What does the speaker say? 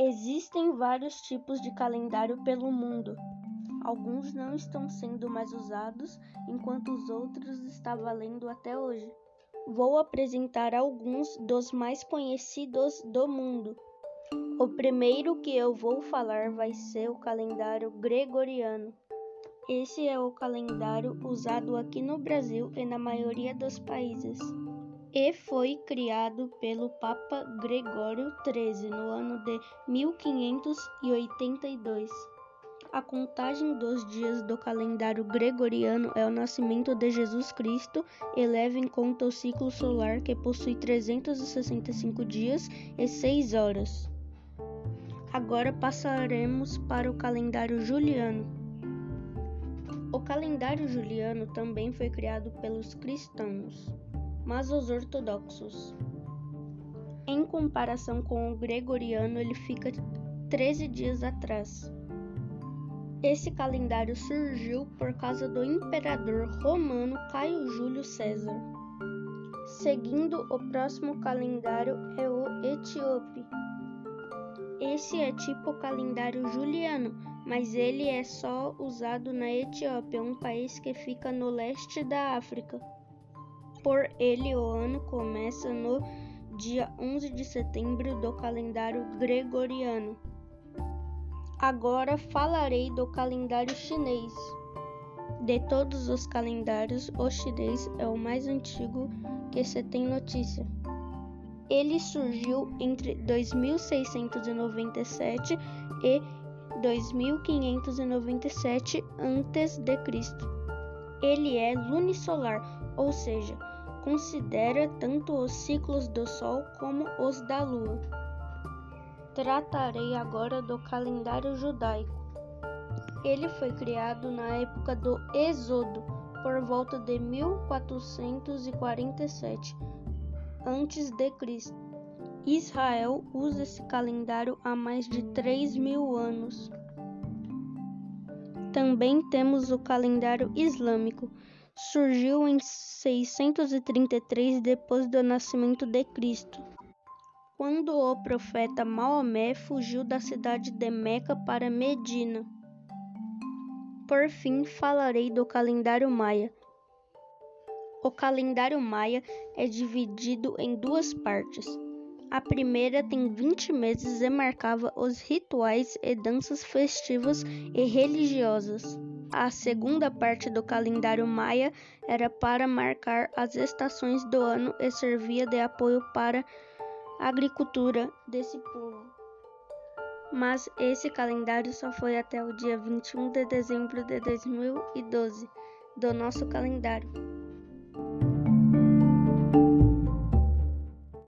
Existem vários tipos de calendário pelo mundo. Alguns não estão sendo mais usados, enquanto os outros estão valendo até hoje. Vou apresentar alguns dos mais conhecidos do mundo. O primeiro que eu vou falar vai ser o calendário gregoriano. Esse é o calendário usado aqui no Brasil e na maioria dos países e foi criado pelo Papa Gregório XIII no ano de 1582. A contagem dos dias do calendário gregoriano é o nascimento de Jesus Cristo e leva em conta o ciclo solar que possui 365 dias e 6 horas. Agora passaremos para o calendário juliano. O calendário juliano também foi criado pelos cristãos mas os ortodoxos. Em comparação com o gregoriano, ele fica 13 dias atrás. Esse calendário surgiu por causa do imperador romano Caio Júlio César. Seguindo, o próximo calendário é o etíope. Esse é tipo calendário juliano, mas ele é só usado na Etiópia, um país que fica no leste da África. Por ele, o ano começa no dia 11 de setembro do calendário gregoriano. Agora falarei do calendário chinês. De todos os calendários, o chinês é o mais antigo que se tem notícia. Ele surgiu entre 2697 e 2597 a.C. Ele é lunisolar, ou seja, considera tanto os ciclos do Sol como os da Lua. Tratarei agora do calendário judaico. Ele foi criado na época do Êxodo, por volta de 1447 a.C. Israel usa esse calendário há mais de 3 mil anos. Também temos o calendário islâmico, surgiu em 633 depois do nascimento de Cristo, quando o profeta Maomé fugiu da cidade de Meca para Medina. Por fim, falarei do calendário maia. O calendário maia é dividido em duas partes. A primeira tem 20 meses e marcava os rituais e danças festivas e religiosas. A segunda parte do calendário maia era para marcar as estações do ano e servia de apoio para a agricultura desse povo. Mas esse calendário só foi até o dia 21 de dezembro de 2012 do nosso calendário.